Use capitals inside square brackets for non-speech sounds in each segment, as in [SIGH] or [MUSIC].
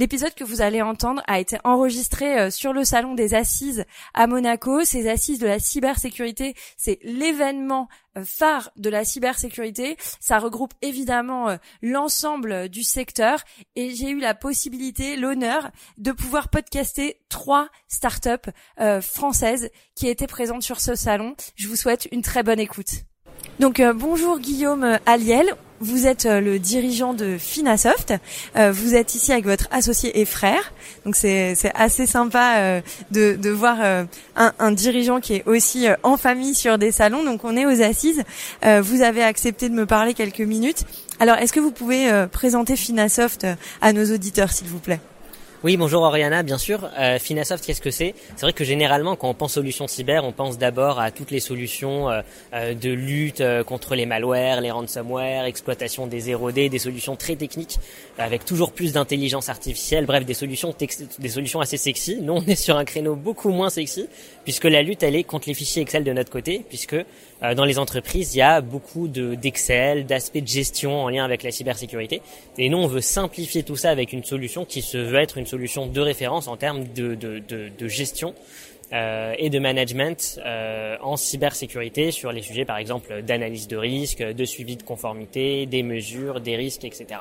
L'épisode que vous allez entendre a été enregistré euh, sur le salon des assises à Monaco. Ces assises de la cybersécurité, c'est l'événement euh, phare de la cybersécurité. Ça regroupe évidemment euh, l'ensemble du secteur et j'ai eu la possibilité, l'honneur de pouvoir podcaster trois startups françaises qui étaient présentes sur ce salon. Je vous souhaite une très bonne écoute. Donc bonjour Guillaume Aliel, vous êtes euh, le dirigeant de Finasoft. Euh, vous êtes ici avec votre associé et frère. Donc c'est assez sympa euh, de, de voir un, un, dirigeant qui est aussi en famille sur des salons. Donc on est aux assises. vous avez accepté de me parler quelques minutes. Alors est-ce que vous pouvez présenter Finasoft à nos auditeurs s'il vous plaît? Oui, bonjour Oriana, bien sûr. Euh, Finasoft, qu'est-ce que c'est? C'est vrai que généralement, quand on pense solutions cyber, on pense d'abord à toutes les solutions euh, euh, de lutte euh, contre les malwares, les ransomware, exploitation des 0D, des solutions très techniques, avec toujours plus d'intelligence artificielle, bref, des solutions, des solutions assez sexy. Nous, on est sur un créneau beaucoup moins sexy, puisque la lutte, elle est contre les fichiers Excel de notre côté, puisque euh, dans les entreprises, il y a beaucoup d'Excel, d'aspects de gestion en lien avec la cybersécurité. Et nous, on veut simplifier tout ça avec une solution qui se veut être une solution de référence en termes de, de, de, gestion euh, et de management euh, en cybersécurité sur les sujets, par exemple, d'analyse de risque, de suivi de conformité, des mesures, des risques, etc.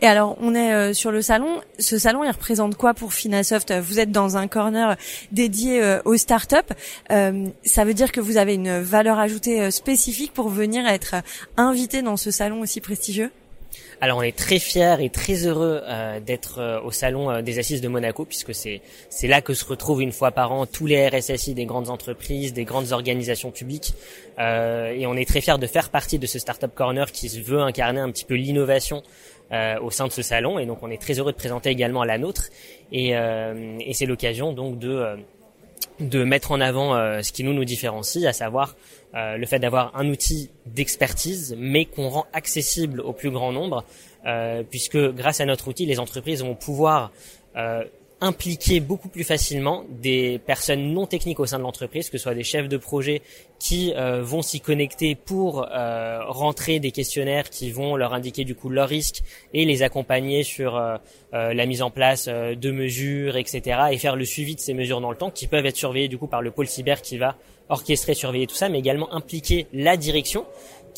Et alors, on est euh, sur le salon. Ce salon, il représente quoi pour Finasoft? Vous êtes dans un corner dédié aux startups. Ça veut dire que vous avez une valeur ajoutée spécifique pour venir être invité dans ce salon aussi prestigieux? Alors on est très fiers et très heureux d'être au salon des assises de Monaco puisque c'est c'est là que se retrouvent une fois par an tous les RSSI des grandes entreprises, des grandes organisations publiques. Et on est très fiers de faire partie de ce startup corner qui se veut incarner un petit peu l'innovation euh, au sein de ce salon. Et donc on est très heureux de présenter également la nôtre. Et, euh, et c'est l'occasion donc de euh, de mettre en avant ce qui nous nous différencie, à savoir le fait d'avoir un outil d'expertise, mais qu'on rend accessible au plus grand nombre, puisque grâce à notre outil, les entreprises vont pouvoir impliquer beaucoup plus facilement des personnes non techniques au sein de l'entreprise, que ce soit des chefs de projet qui euh, vont s'y connecter pour euh, rentrer des questionnaires qui vont leur indiquer du coup leurs risques et les accompagner sur euh, la mise en place de mesures, etc. et faire le suivi de ces mesures dans le temps, qui peuvent être surveillées du coup par le pôle cyber qui va orchestrer, surveiller tout ça, mais également impliquer la direction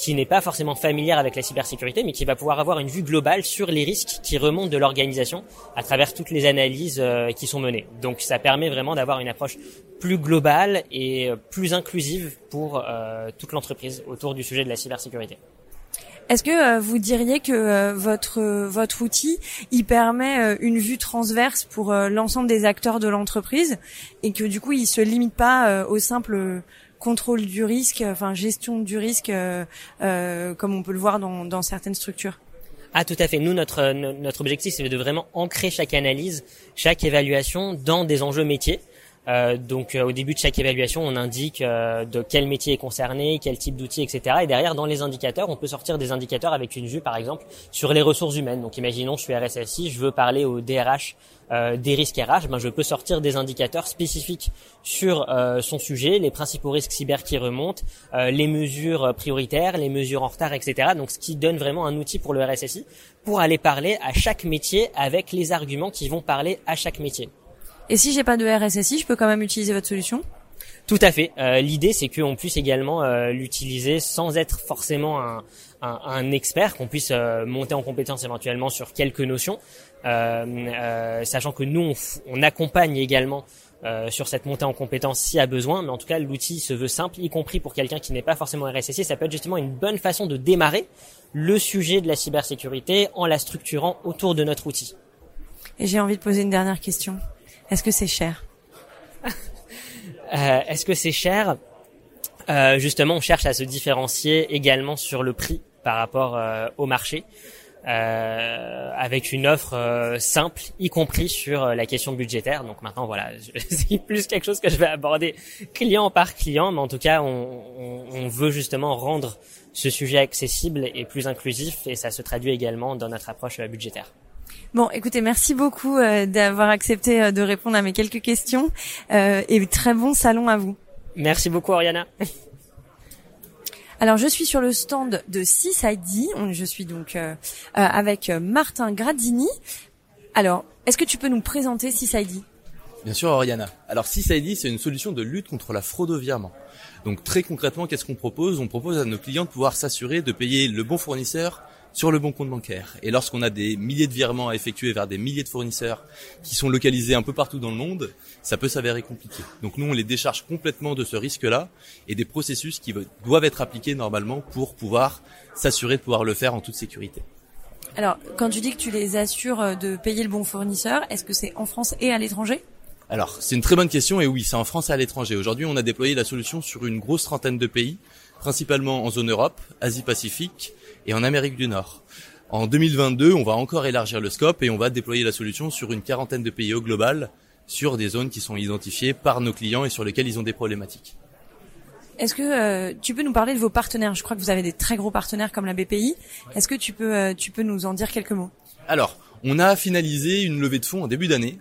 qui n'est pas forcément familière avec la cybersécurité, mais qui va pouvoir avoir une vue globale sur les risques qui remontent de l'organisation à travers toutes les analyses euh, qui sont menées. Donc ça permet vraiment d'avoir une approche plus globale et euh, plus inclusive pour euh, toute l'entreprise autour du sujet de la cybersécurité. Est-ce que vous diriez que votre votre outil il permet une vue transverse pour l'ensemble des acteurs de l'entreprise et que du coup il se limite pas au simple contrôle du risque, enfin gestion du risque, euh, euh, comme on peut le voir dans, dans certaines structures. Ah tout à fait. Nous notre notre objectif c'est de vraiment ancrer chaque analyse, chaque évaluation dans des enjeux métiers. Euh, donc euh, au début de chaque évaluation, on indique euh, de quel métier est concerné, quel type d'outils, etc. Et derrière, dans les indicateurs, on peut sortir des indicateurs avec une vue, par exemple, sur les ressources humaines. Donc imaginons, je suis RSSI, je veux parler au DRH des risques RH, ben, je peux sortir des indicateurs spécifiques sur son sujet, les principaux risques cyber qui remontent, les mesures prioritaires, les mesures en retard, etc. Donc ce qui donne vraiment un outil pour le RSSI pour aller parler à chaque métier avec les arguments qui vont parler à chaque métier. Et si j'ai pas de RSSI, je peux quand même utiliser votre solution Tout à fait. Euh, L'idée, c'est qu'on puisse également euh, l'utiliser sans être forcément un, un, un expert, qu'on puisse euh, monter en compétence éventuellement sur quelques notions, sachant que nous, on, on accompagne également sur cette montée en compétence s'il y a besoin, mais en tout cas l'outil se veut simple, y compris pour quelqu'un qui n'est pas forcément RSSI, ça peut être justement une bonne façon de démarrer le sujet de la cybersécurité en la structurant autour de notre outil. Et j'ai envie de poser une dernière question. Est-ce que c'est cher? [LAUGHS] Est-ce que c'est cher? Justement, on cherche à se différencier également sur le prix par rapport au marché. Euh, avec une offre euh, simple, y compris sur euh, la question budgétaire. Donc maintenant, voilà, [LAUGHS] c'est plus quelque chose que je vais aborder client par client, mais en tout cas, on, on, on veut justement rendre ce sujet accessible et plus inclusif, et ça se traduit également dans notre approche budgétaire. Bon, écoutez, merci beaucoup d'avoir accepté de répondre à mes quelques questions, et très bon salon à vous. Merci beaucoup, Oriana. [LAUGHS] Alors je suis sur le stand de Seaside. Je suis donc euh, euh, avec Martin Gradini. Alors, est-ce que tu peux nous présenter Seaside Bien sûr, Oriana. Alors Seaside, c'est une solution de lutte contre la fraude au virement. Donc très concrètement, qu'est-ce qu'on propose? On propose à nos clients de pouvoir s'assurer de payer le bon fournisseur sur le bon compte bancaire. Et lorsqu'on a des milliers de virements à effectuer vers des milliers de fournisseurs qui sont localisés un peu partout dans le monde, ça peut s'avérer compliqué. Donc nous, on les décharge complètement de ce risque-là et des processus qui doivent être appliqués normalement pour pouvoir s'assurer de pouvoir le faire en toute sécurité. Alors, quand tu dis que tu les assures de payer le bon fournisseur, est-ce que c'est en France et à l'étranger? Alors, c'est une très bonne question et oui, c'est en France et à l'étranger. Aujourd'hui, on a déployé la solution sur une grosse trentaine de pays, principalement en zone Europe, Asie-Pacifique, et en Amérique du Nord. En 2022, on va encore élargir le scope et on va déployer la solution sur une quarantaine de pays au global, sur des zones qui sont identifiées par nos clients et sur lesquelles ils ont des problématiques. Est-ce que euh, tu peux nous parler de vos partenaires? Je crois que vous avez des très gros partenaires comme la BPI. Est-ce que tu peux, euh, tu peux nous en dire quelques mots? Alors, on a finalisé une levée de fonds en début d'année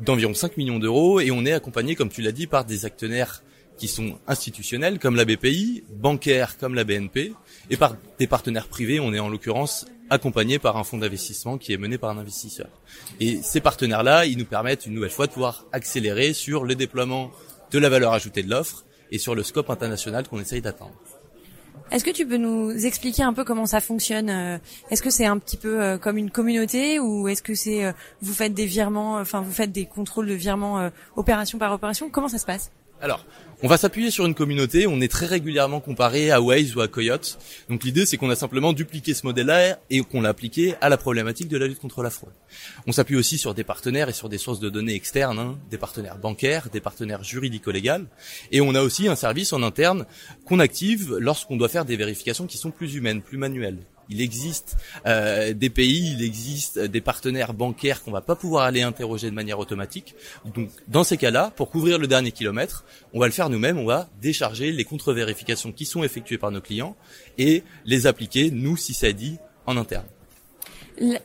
d'environ 5 millions d'euros et on est accompagné, comme tu l'as dit, par des actionnaires qui sont institutionnels comme la BPI, bancaires comme la BNP, et par des partenaires privés. On est en l'occurrence accompagné par un fonds d'investissement qui est mené par un investisseur. Et ces partenaires-là, ils nous permettent une nouvelle fois de pouvoir accélérer sur le déploiement de la valeur ajoutée de l'offre et sur le scope international qu'on essaye d'atteindre. Est-ce que tu peux nous expliquer un peu comment ça fonctionne euh, Est-ce que c'est un petit peu euh, comme une communauté ou est-ce que c'est euh, vous faites des virements, enfin vous faites des contrôles de virements opération par opération? Comment ça se passe? Alors, on va s'appuyer sur une communauté, on est très régulièrement comparé à Waze ou à Coyote. Donc l'idée c'est qu'on a simplement dupliqué ce modèle-là et qu'on l'a appliqué à la problématique de la lutte contre la fraude. On s'appuie aussi sur des partenaires et sur des sources de données externes, hein, des partenaires bancaires, des partenaires juridico-légaux. Et on a aussi un service en interne qu'on active lorsqu'on doit faire des vérifications qui sont plus humaines, plus manuelles il existe euh, des pays, il existe des partenaires bancaires qu'on va pas pouvoir aller interroger de manière automatique. Donc dans ces cas-là, pour couvrir le dernier kilomètre, on va le faire nous-mêmes, on va décharger les contre-vérifications qui sont effectuées par nos clients et les appliquer, nous, si ça dit, en interne.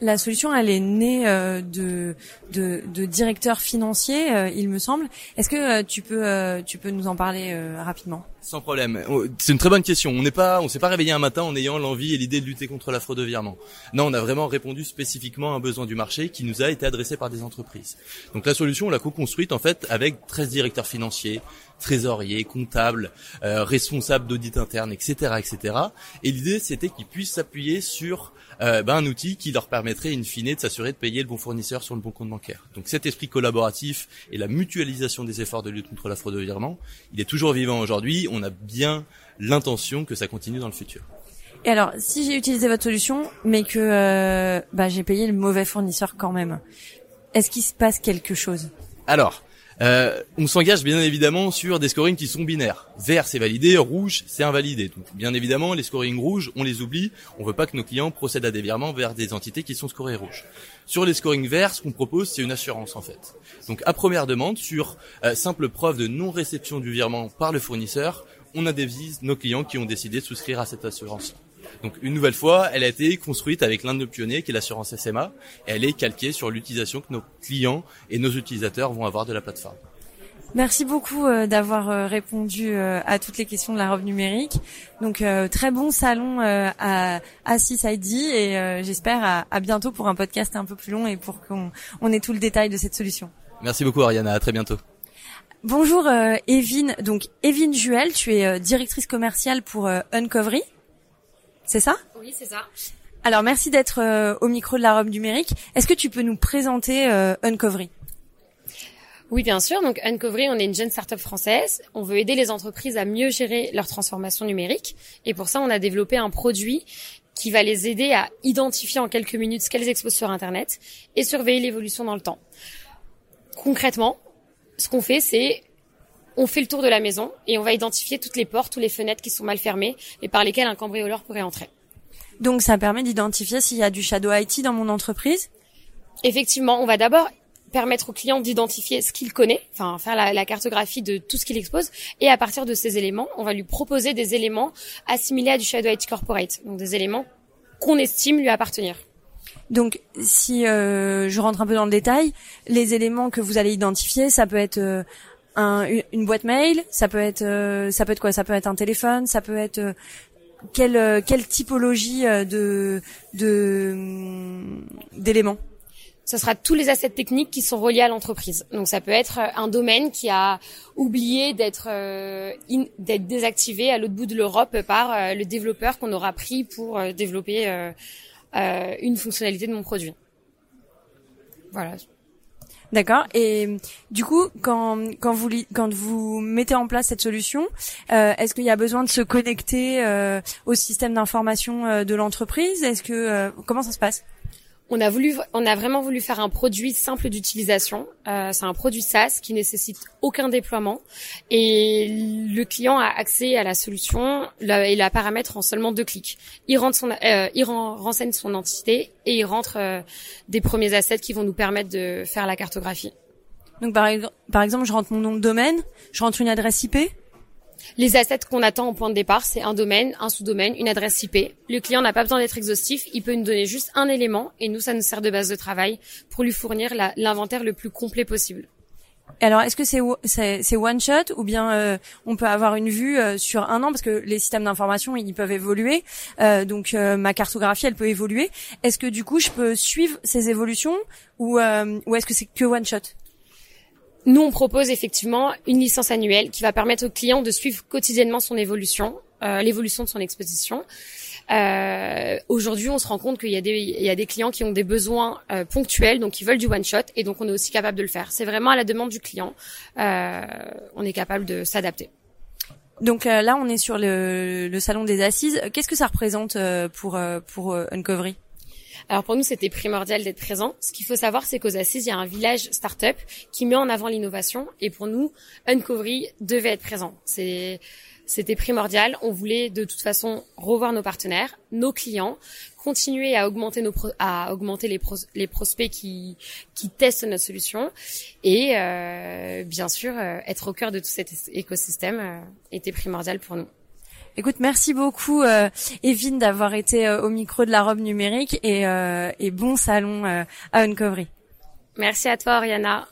La solution, elle est née euh, de, de, directeurs financiers, euh, il me semble. Est-ce que euh, tu peux tu peux nous en parler rapidement? Sans problème. Oh, c'est une très bonne question. On n'est pas, on s'est pas réveillé un matin en ayant l'envie et l'idée de lutter contre la fraude de virement. Non, on a vraiment répondu spécifiquement à un besoin du marché qui nous a été adressé par des entreprises. Donc la solution, on l'a co-construite en fait avec 13 directeurs financiers, trésoriers, comptables, responsables d'audit interne, etc., etc. Et l'idée, c'était qu'ils puissent s'appuyer sur euh, ben, un outil qui leur permettrait in fine de s'assurer de payer le bon fournisseur sur le bon compte bancaire. Donc cet esprit collaboratif et la mutualisation des efforts de lutte contre la fraude au virement, il est toujours vivant aujourd'hui. On a bien l'intention que ça continue dans le futur. Et alors, si j'ai utilisé votre solution, mais que euh, bah, j'ai payé le mauvais fournisseur quand même, est-ce qu'il se passe quelque chose? Alors, euh, on s'engage bien évidemment sur des scorings qui sont binaires. Vert c'est validé, rouge c'est invalidé. Donc bien évidemment les scorings rouges on les oublie. On veut pas que nos clients procèdent à des virements vers des entités qui sont scorées rouges. Sur les scorings verts, ce qu'on propose c'est une assurance en fait. Donc à première demande sur euh, simple preuve de non réception du virement par le fournisseur, on indemnise nos clients qui ont décidé de souscrire à cette assurance. Donc une nouvelle fois, elle a été construite avec l'un de nos pionniers qui est l'assurance SMA et elle est calquée sur l'utilisation que nos clients et nos utilisateurs vont avoir de la plateforme. Merci beaucoup euh, d'avoir euh, répondu euh, à toutes les questions de la robe numérique. Donc très bon salon à, à ID et j'espère à, bientôt pour un podcast un peu plus long et pour qu'on on ait tout le détail de cette solution. Merci beaucoup Ariana, à très bientôt. Bonjour Evine, donc Evine Juel, tu es directrice commerciale pour Uncovery. C'est ça? Oui, c'est ça. Alors merci d'être euh, au micro de la robe numérique. Est-ce que tu peux nous présenter euh, Uncovery? Oui, bien sûr. Donc Uncovery, on est une jeune start-up française. On veut aider les entreprises à mieux gérer leur transformation numérique. Et pour ça, on a développé un produit qui va les aider à identifier en quelques minutes ce qu'elles exposent sur Internet et surveiller l'évolution dans le temps. Concrètement, ce qu'on fait, c'est on fait le tour de la maison et on va identifier toutes les portes, toutes les fenêtres qui sont mal fermées et par lesquelles un cambrioleur pourrait entrer. Donc ça permet d'identifier s'il y a du shadow IT dans mon entreprise? Effectivement, on va d'abord permettre au client d'identifier ce qu'il connaît, enfin faire la, la, cartographie de tout ce qu'il expose, et à partir de ces éléments, on va lui proposer des éléments assimilés à du Shadow IT Corporate, donc des éléments qu'on estime lui appartenir. Donc, si euh, je rentre un peu dans le détail, les éléments que vous allez identifier, ça peut être euh, un, une boîte mail, ça peut être, euh, ça peut être quoi? Ça peut être un téléphone, ça peut être euh, quelle euh, quelle typologie de de hum, d'éléments? Ce sera tous les assets techniques qui sont reliés à l'entreprise. Donc ça peut être un domaine qui a oublié d'être d'être désactivé à l'autre bout de l'Europe par le développeur qu'on aura pris pour développer une fonctionnalité de mon produit. Voilà. D'accord. Et du coup, quand quand vous quand vous mettez en place cette solution, est-ce qu'il y a besoin de se connecter au système d'information de l'entreprise? Est-ce que comment ça se passe? On a voulu, on a vraiment voulu faire un produit simple d'utilisation. Euh, c'est un produit SaaS qui nécessite aucun déploiement et le client a accès à la solution et la paramètre en seulement deux clics. Il rentre son, euh, il renseigne son entité et il rentre euh, des premiers assets qui vont nous permettre de faire la cartographie. Donc par, par exemple, je rentre mon nom de domaine, je rentre une adresse IP. Les assets qu'on attend au point de départ, c'est un domaine, un sous-domaine, une adresse IP. Le client n'a pas besoin d'être exhaustif, il peut nous donner juste un élément et nous, ça nous sert de base de travail pour lui fournir l'inventaire le plus complet possible. Alors, est-ce que c'est one shot ou bien euh, on peut avoir une vue euh, sur un an? Parce que les systèmes d'information ils peuvent évoluer, euh, donc ma cartographie elle peut évoluer. Est-ce que du coup je peux suivre ces évolutions ou ou est-ce que c'est que one shot? Nous, on propose effectivement une licence annuelle qui va permettre au client de suivre quotidiennement son évolution, euh, l'évolution de son exposition. Euh, Aujourd'hui, on se rend compte qu'il y, a des, clients qui ont des besoins euh, ponctuels, donc ils veulent du one shot, et donc on est aussi capable de le faire. C'est vraiment à la demande du client. Euh, on est capable de s'adapter. Donc euh, là, on est sur le, salon des assises. Qu'est-ce que ça représente pour pour Uncovery? Alors pour nous, c'était primordial d'être présent. Ce qu'il faut savoir, c'est qu'aux Assises, il y a un village start-up qui met en avant l'innovation. Et pour nous, Uncovery devait être présent. C'est c'était primordial. On voulait de toute façon revoir nos partenaires, nos clients, continuer à augmenter nos à augmenter les, les prospects qui qui testent notre solution et euh, bien sûr euh, être au cœur de tout cet écosystème euh, était primordial pour nous. Écoute, merci beaucoup, euh, Evine, d'avoir été euh, au micro de la robe numérique et, euh, bon salon à Uncovery. Merci à toi, Oriana.